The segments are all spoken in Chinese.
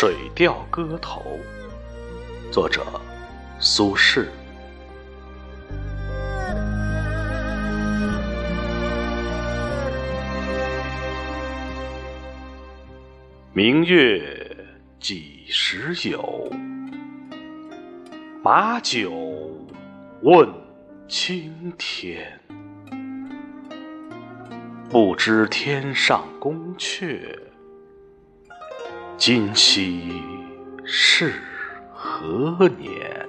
水调歌头》，作者苏轼。明月几时有？把酒问青天。不知天上宫阙，今夕是何年？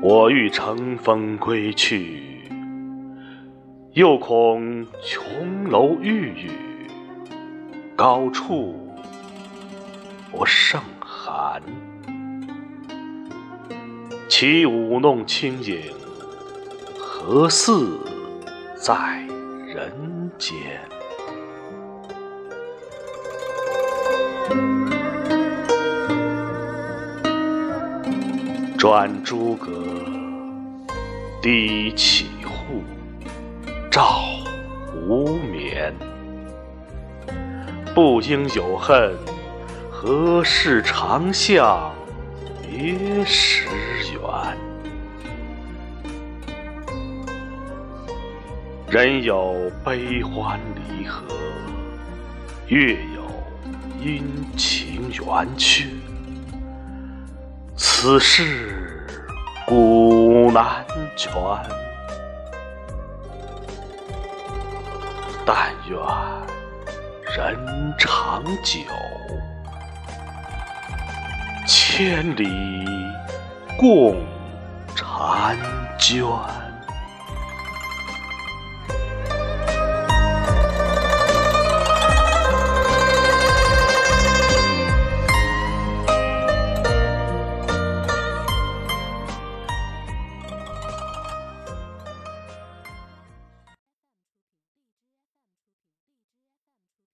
我欲乘风归去，又恐琼楼玉宇，高处不胜寒。起舞弄清影，何似？在人间，转朱阁，低绮户，照无眠。不应有恨，何事长向别时圆？人有悲欢离合，月阴晴圆缺，此事古难全。但愿人长久，千里共婵娟。